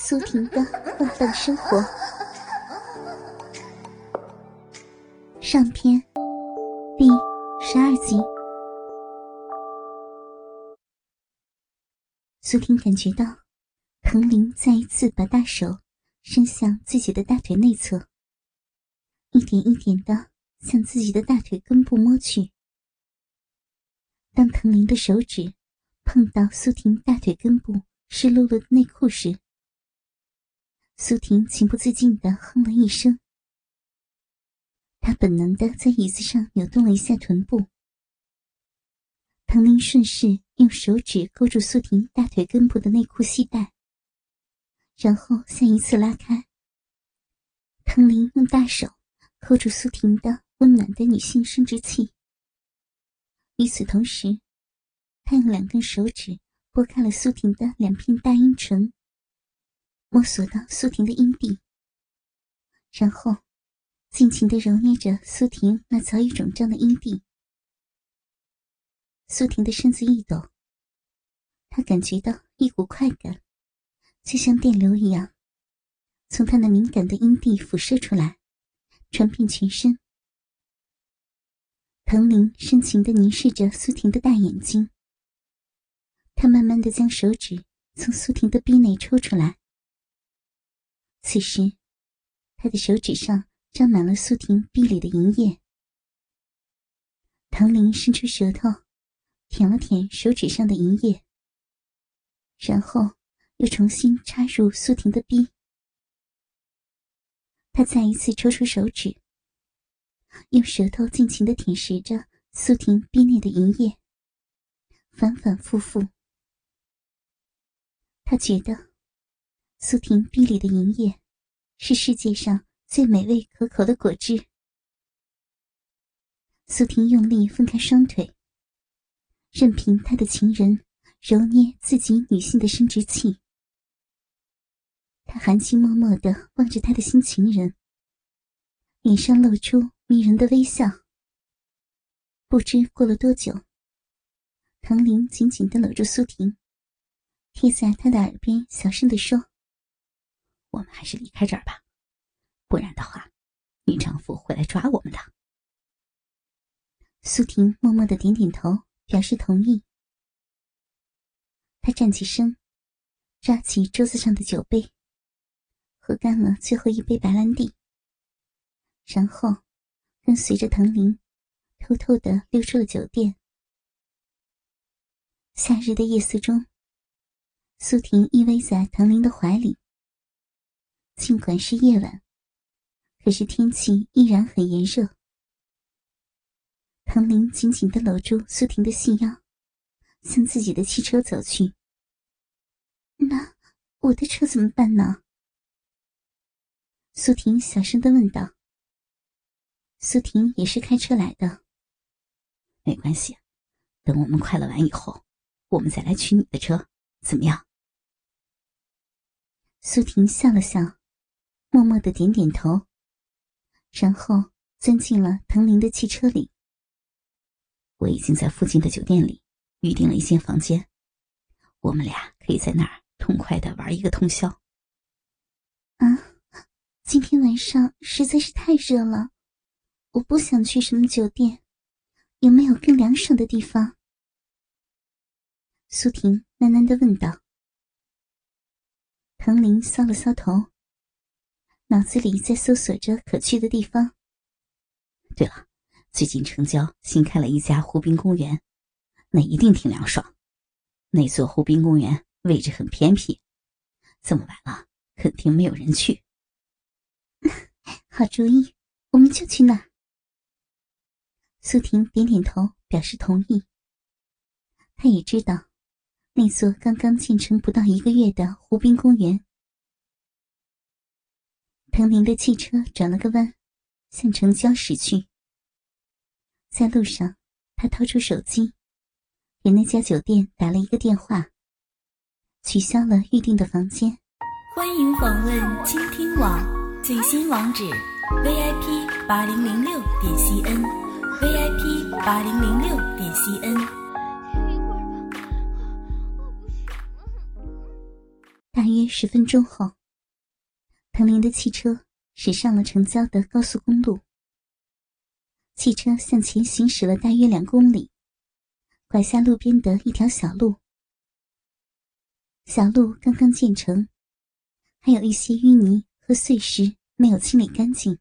苏婷的浪漫生活上篇第十二集。苏婷感觉到藤林再一次把大手伸向自己的大腿内侧，一点一点的向自己的大腿根部摸去。当藤林的手指碰到苏婷大腿根部湿漉漉的内裤时，苏婷情不自禁的哼了一声，她本能的在椅子上扭动了一下臀部。唐林顺势用手指勾住苏婷大腿根部的内裤系带，然后再一次拉开。唐林用大手扣住苏婷的温暖的女性生殖器，与此同时，他用两根手指拨开了苏婷的两片大阴唇。摸索到苏婷的阴蒂，然后尽情的揉捏着苏婷那早已肿胀的阴蒂。苏婷的身子一抖，她感觉到一股快感，就像电流一样，从她那敏感的阴蒂辐射出来，传遍全身。藤林深情的凝视着苏婷的大眼睛，他慢慢的将手指从苏婷的臂内抽出来。此时，他的手指上沾满了苏婷臂里的银液。唐林伸出舌头，舔了舔手指上的银液，然后又重新插入苏婷的臂。他再一次抽出手指，用舌头尽情的舔食着苏婷臂内的银液，反反复复。他觉得。苏婷臂里的银叶，是世界上最美味可口的果汁。苏婷用力分开双腿，任凭他的情人揉捏自己女性的生殖器。他含情脉脉的望着他的新情人，脸上露出迷人的微笑。不知过了多久，唐林紧紧的搂住苏婷，贴在他的耳边小声的说。我们还是离开这儿吧，不然的话，你丈夫会来抓我们的。苏婷默默的点点头，表示同意。她站起身，抓起桌子上的酒杯，喝干了最后一杯白兰地，然后跟随着藤林，偷偷的溜出了酒店。夏日的夜色中，苏婷依偎在藤林的怀里。尽管是夜晚，可是天气依然很炎热。唐林紧紧的搂住苏婷的细腰，向自己的汽车走去。那我的车怎么办呢？苏婷小声的问道。苏婷也是开车来的，没关系，等我们快乐完以后，我们再来取你的车，怎么样？苏婷笑了笑。默默的点点头，然后钻进了藤林的汽车里。我已经在附近的酒店里预订了一间房间，我们俩可以在那儿痛快的玩一个通宵。啊，今天晚上实在是太热了，我不想去什么酒店，有没有更凉爽的地方？苏婷喃喃的问道。藤林搔了搔头。脑子里在搜索着可去的地方。对了，最近城郊新开了一家湖滨公园，那一定挺凉爽。那座湖滨公园位置很偏僻，这么晚了肯定没有人去。好主意，我们就去那儿。苏婷点点头，表示同意。她也知道，那座刚刚建成不到一个月的湖滨公园。藤林的汽车转了个弯，向城郊驶去。在路上，他掏出手机，给那家酒店打了一个电话，取消了预定的房间。欢迎访问倾听网最新网址：vip 八零零六点 cn，vip 八零零六点 cn。大约十分钟后，唐林的汽车驶上了城郊的高速公路。汽车向前行驶了大约两公里，拐下路边的一条小路。小路刚刚建成，还有一些淤泥和碎石没有清理干净。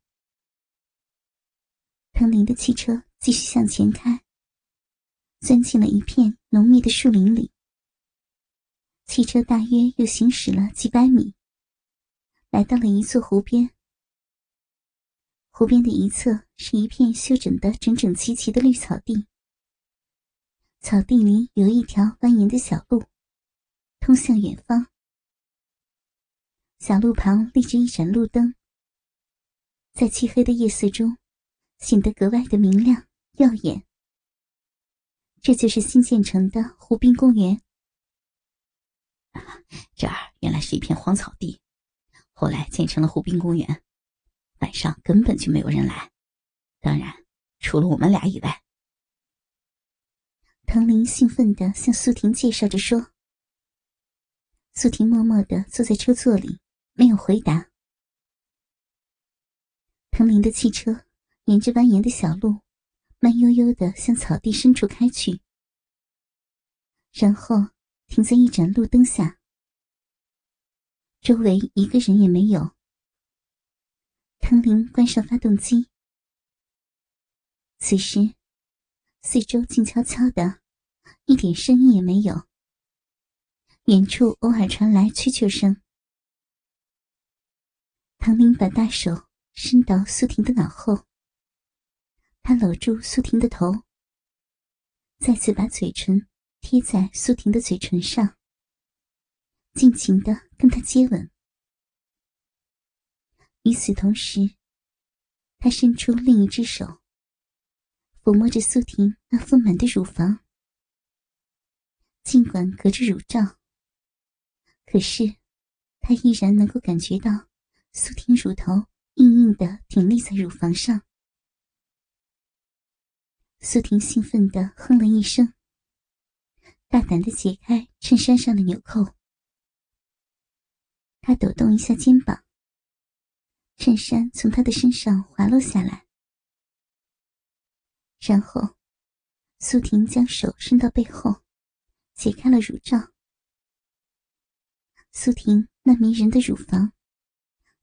唐林的汽车继续向前开，钻进了一片浓密的树林里。汽车大约又行驶了几百米，来到了一座湖边。湖边的一侧是一片修整的整整齐齐的绿草地，草地里有一条蜿蜒的小路，通向远方。小路旁立着一盏路灯，在漆黑的夜色中，显得格外的明亮耀眼。这就是新建成的湖滨公园。这儿原来是一片荒草地，后来建成了湖滨公园。晚上根本就没有人来，当然除了我们俩以外。唐林兴奋地向苏婷介绍着说。苏婷默默地坐在车座里，没有回答。唐林的汽车沿着蜿蜒的小路，慢悠悠地向草地深处开去，然后停在一盏路灯下，周围一个人也没有。唐林关上发动机。此时，四周静悄悄的，一点声音也没有。远处偶尔传来蛐蛐声。唐林把大手伸到苏婷的脑后，他搂住苏婷的头，再次把嘴唇贴在苏婷的嘴唇上，尽情的跟他接吻。与此同时，他伸出另一只手，抚摸着苏婷那丰满的乳房。尽管隔着乳罩，可是他依然能够感觉到苏婷乳头硬硬的挺立在乳房上。苏婷兴奋的哼了一声，大胆的解开衬衫上的纽扣。他抖动一下肩膀。衬衫从他的身上滑落下来，然后苏婷将手伸到背后，解开了乳罩。苏婷那迷人的乳房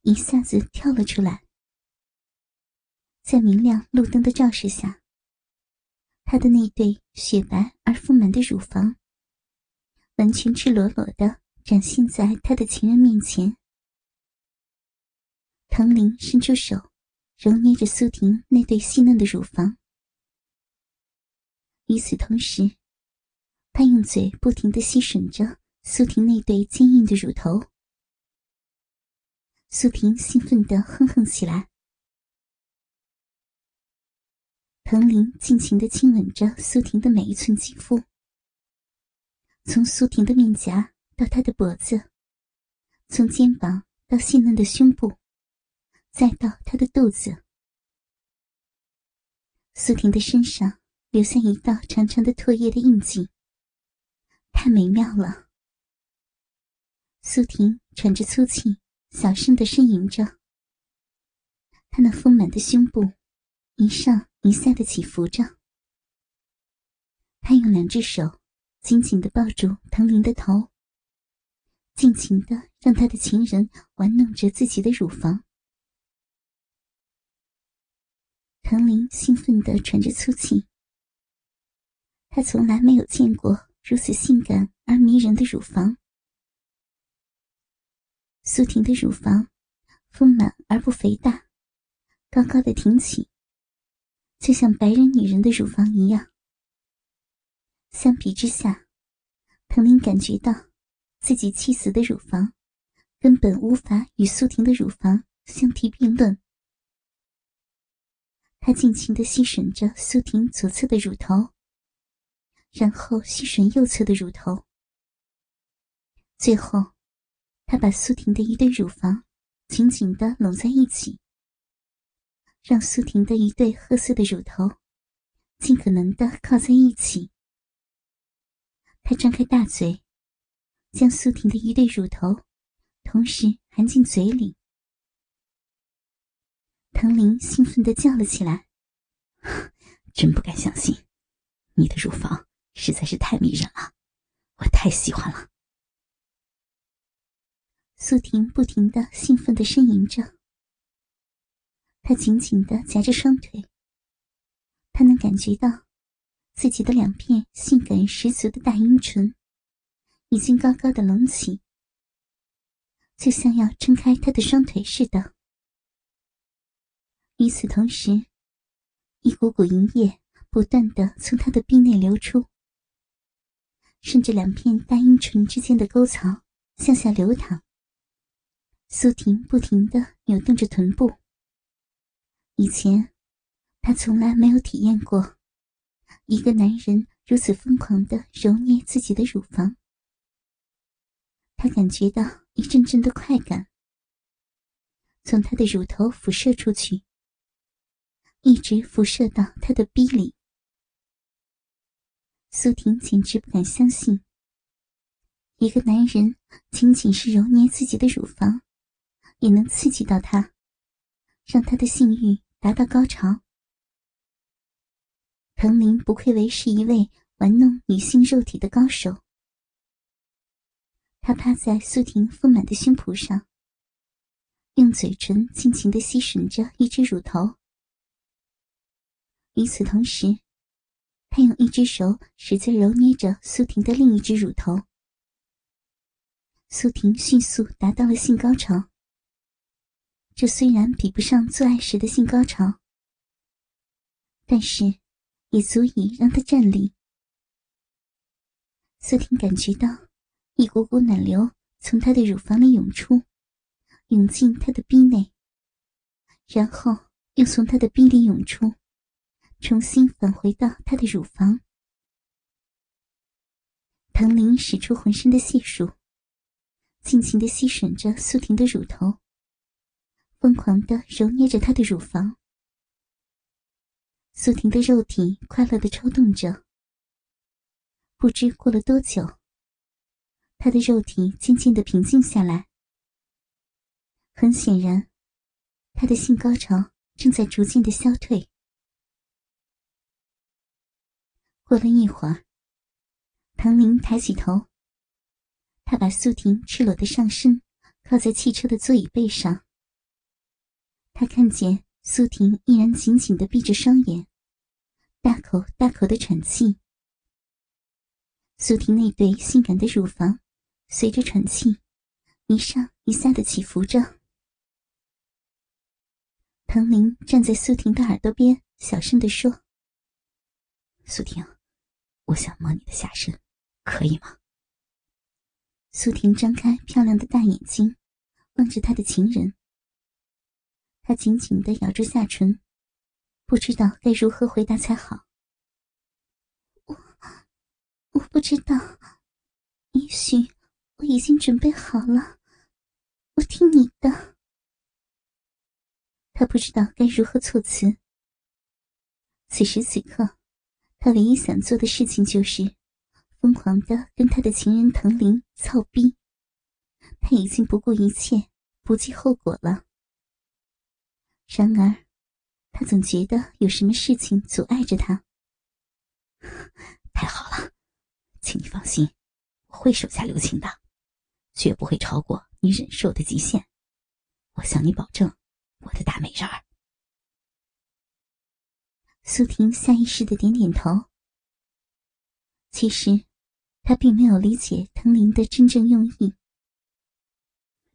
一下子跳了出来，在明亮路灯的照射下，她的那对雪白而丰满的乳房完全赤裸裸的展现在他的情人面前。唐林伸出手，揉捏着苏婷那对细嫩的乳房。与此同时，他用嘴不停的吸吮着苏婷那对坚硬的乳头。苏婷兴奋的哼哼起来。唐林尽情的亲吻着苏婷的每一寸肌肤，从苏婷的面颊到他的脖子，从肩膀到细嫩的胸部。再到他的肚子，苏婷的身上留下一道长长的唾液的印记，太美妙了。苏婷喘着粗气，小声的呻吟着。她那丰满的胸部一上一下的起伏着。她用两只手紧紧的抱住唐林的头，尽情的让他的情人玩弄着自己的乳房。唐林兴奋地喘着粗气。他从来没有见过如此性感而迷人的乳房。苏婷的乳房丰满而不肥大，高高的挺起，就像白人女人的乳房一样。相比之下，唐林感觉到自己妻子的乳房根本无法与苏婷的乳房相提并论。他尽情的吸吮着苏婷左侧的乳头，然后吸吮右侧的乳头。最后，他把苏婷的一对乳房紧紧的拢在一起，让苏婷的一对褐色的乳头尽可能的靠在一起。他张开大嘴，将苏婷的一对乳头同时含进嘴里。唐林兴奋的叫了起来：“ 真不敢相信，你的乳房实在是太迷人了，我太喜欢了。”苏婷不停的兴奋的呻吟着，她紧紧的夹着双腿，她能感觉到自己的两片性感十足的大阴唇已经高高的隆起，就像要撑开她的双腿似的。与此同时，一股股淫液不断的从她的臂内流出，顺着两片大阴唇之间的沟槽向下流淌。苏婷不停的扭动着臀部。以前，她从来没有体验过一个男人如此疯狂的揉捏自己的乳房。他感觉到一阵阵的快感从他的乳头辐射出去，一直辐射到他的逼里。苏婷简直不敢相信，一个男人仅仅是揉捏自己的乳房。也能刺激到他，让他的性欲达到高潮。藤林不愧为是一位玩弄女性肉体的高手。他趴在苏婷丰满的胸脯上，用嘴唇尽情的吸吮着一只乳头。与此同时，他用一只手使劲揉捏着苏婷的另一只乳头。苏婷迅速达到了性高潮。这虽然比不上做爱时的性高潮，但是也足以让他站立。苏婷感觉到一股股暖流从她的乳房里涌出，涌进她的逼内，然后又从她的逼里涌出，重新返回到她的乳房。唐林使出浑身的解数，尽情的吸吮着苏婷的乳头。疯狂的揉捏着她的乳房，苏婷的肉体快乐的抽动着。不知过了多久，他的肉体渐渐的平静下来。很显然，他的性高潮正在逐渐的消退。过了一会儿，唐林抬起头，他把苏婷赤裸的上身靠在汽车的座椅背上。他看见苏婷依然紧紧的闭着双眼，大口大口的喘气。苏婷那对性感的乳房随着喘气一上一下的起伏着。唐林站在苏婷的耳朵边，小声的说：“苏婷，我想摸你的下身，可以吗？”苏婷张开漂亮的大眼睛，望着他的情人。他紧紧的咬住下唇，不知道该如何回答才好。我我不知道，也许我已经准备好了，我听你的。他不知道该如何措辞。此时此刻，他唯一想做的事情就是疯狂的跟他的情人藤林操逼。他已经不顾一切，不计后果了。然而，他总觉得有什么事情阻碍着他。太好了，请你放心，我会手下留情的，绝不会超过你忍受的极限。我向你保证，我的大美人儿。苏婷下意识的点点头。其实，他并没有理解藤林的真正用意。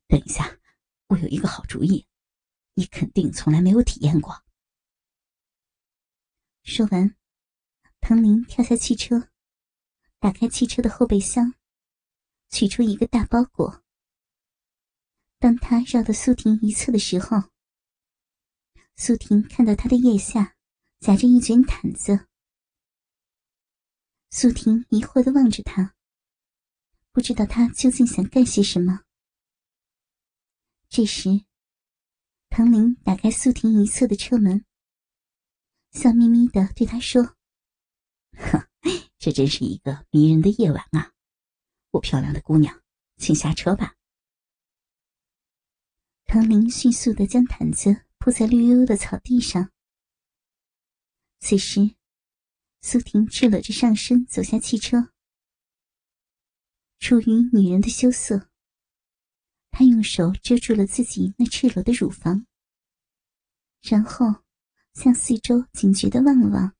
等一下，我有一个好主意。你肯定从来没有体验过。说完，唐林跳下汽车，打开汽车的后备箱，取出一个大包裹。当他绕到苏婷一侧的时候，苏婷看到他的腋下夹着一卷毯子。苏婷疑惑的望着他，不知道他究竟想干些什么。这时。唐林打开苏婷一侧的车门，笑眯眯的对他说：“呵，这真是一个迷人的夜晚啊！我漂亮的姑娘，请下车吧。”唐林迅速的将毯子铺在绿油油的草地上。此时，苏婷赤裸着上身走下汽车。出于女人的羞涩，她用手遮住了自己那赤裸的乳房，然后向四周警觉的望了望。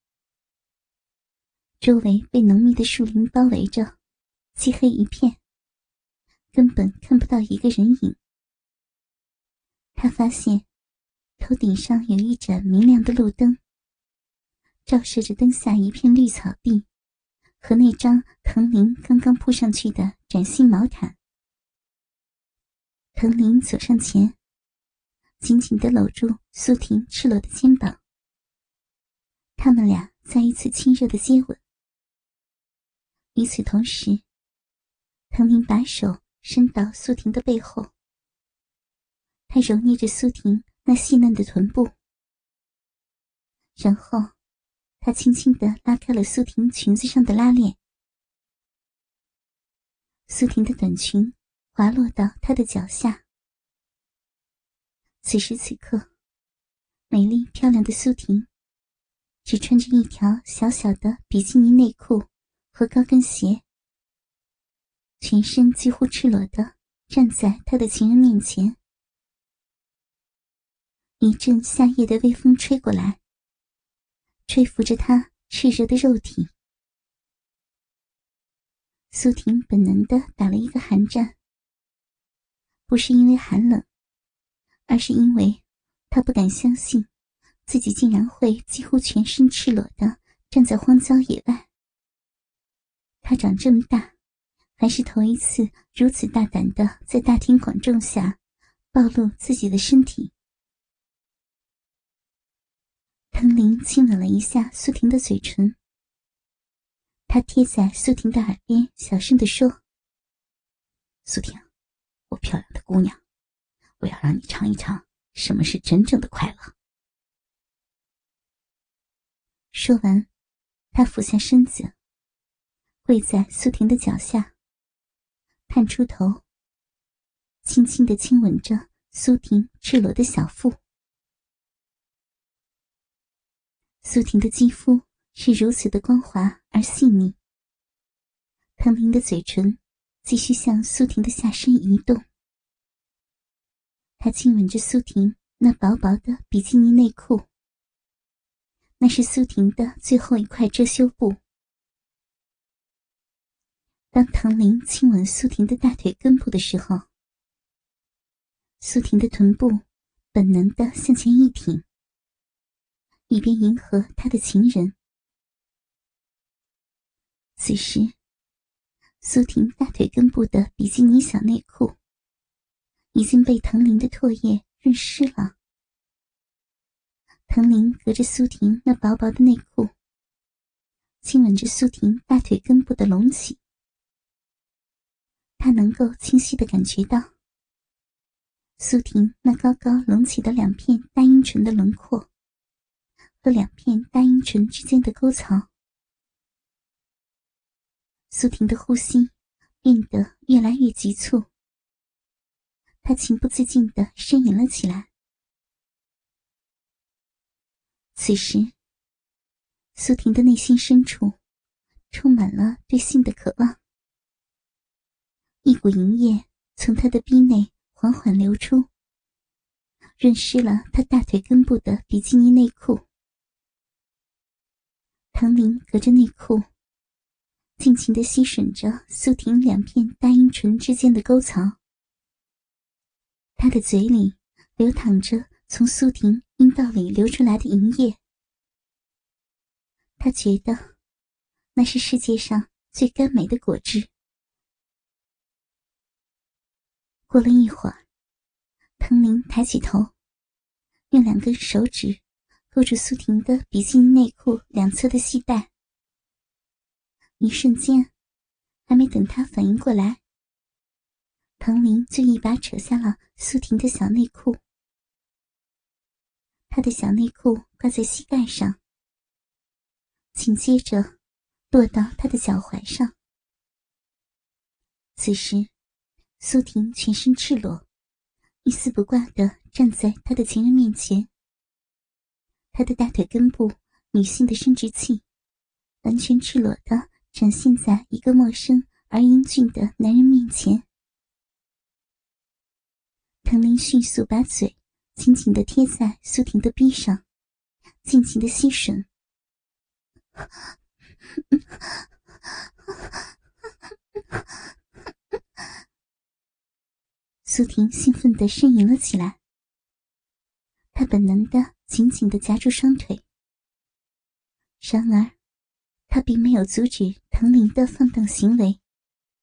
周围被浓密的树林包围着，漆黑一片，根本看不到一个人影。他发现头顶上有一盏明亮的路灯，照射着灯下一片绿草地和那张藤林刚刚铺上去的崭新毛毯。藤林走上前，紧紧的搂住苏婷赤裸的肩膀，他们俩再一次亲热的接吻。与此同时，唐林把手伸到苏婷的背后，他揉捏着苏婷那细嫩的臀部，然后他轻轻的拉开了苏婷裙子上的拉链，苏婷的短裙滑落到他的脚下。此时此刻，美丽漂亮的苏婷只穿着一条小小的比基尼内裤。和高跟鞋，全身几乎赤裸的站在他的情人面前。一阵夏夜的微风吹过来，吹拂着他炽热的肉体。苏婷本能的打了一个寒战，不是因为寒冷，而是因为她不敢相信自己竟然会几乎全身赤裸的站在荒郊野外。他长这么大，还是头一次如此大胆的在大庭广众下暴露自己的身体。藤林亲吻了一下苏婷的嘴唇，他贴在苏婷的耳边小声的说：“苏婷，我漂亮的姑娘，我要让你尝一尝什么是真正的快乐。”说完，他俯下身子。跪在苏婷的脚下，探出头，轻轻的亲吻着苏婷赤裸的小腹。苏婷的肌肤是如此的光滑而细腻，唐林的嘴唇继续向苏婷的下身移动。他亲吻着苏婷那薄薄的比基尼内裤，那是苏婷的最后一块遮羞布。当唐林亲吻苏婷的大腿根部的时候，苏婷的臀部本能的向前一挺，以便迎合他的情人。此时，苏婷大腿根部的比基尼小内裤已经被唐林的唾液润湿了。唐林隔着苏婷那薄薄的内裤，亲吻着苏婷大腿根部的隆起。他能够清晰的感觉到苏婷那高高隆起的两片大阴唇的轮廓和两片大阴唇之间的沟槽。苏婷的呼吸变得越来越急促，她情不自禁的呻吟了起来。此时，苏婷的内心深处充满了对性的渴望。一股银液从他的逼内缓缓流出，润湿了他大腿根部的比基尼内裤。唐林隔着内裤，尽情的吸吮着苏婷两片大阴唇之间的沟槽。他的嘴里流淌着从苏婷阴道里流出来的银液，他觉得那是世界上最甘美的果汁。过了一会儿，藤林抬起头，用两根手指勾住苏婷的比基尼内裤两侧的系带。一瞬间，还没等他反应过来，藤林就一把扯下了苏婷的小内裤。他的小内裤挂在膝盖上，紧接着落到他的脚踝上。此时。苏婷全身赤裸，一丝不挂的站在他的情人面前。他的大腿根部，女性的生殖器，完全赤裸的展现在一个陌生而英俊的男人面前。唐林迅速把嘴紧紧的贴在苏婷的臂上，尽情的吸吮。苏婷兴奋的呻吟了起来，她本能的紧紧的夹住双腿。然而，她并没有阻止唐林的放荡行为。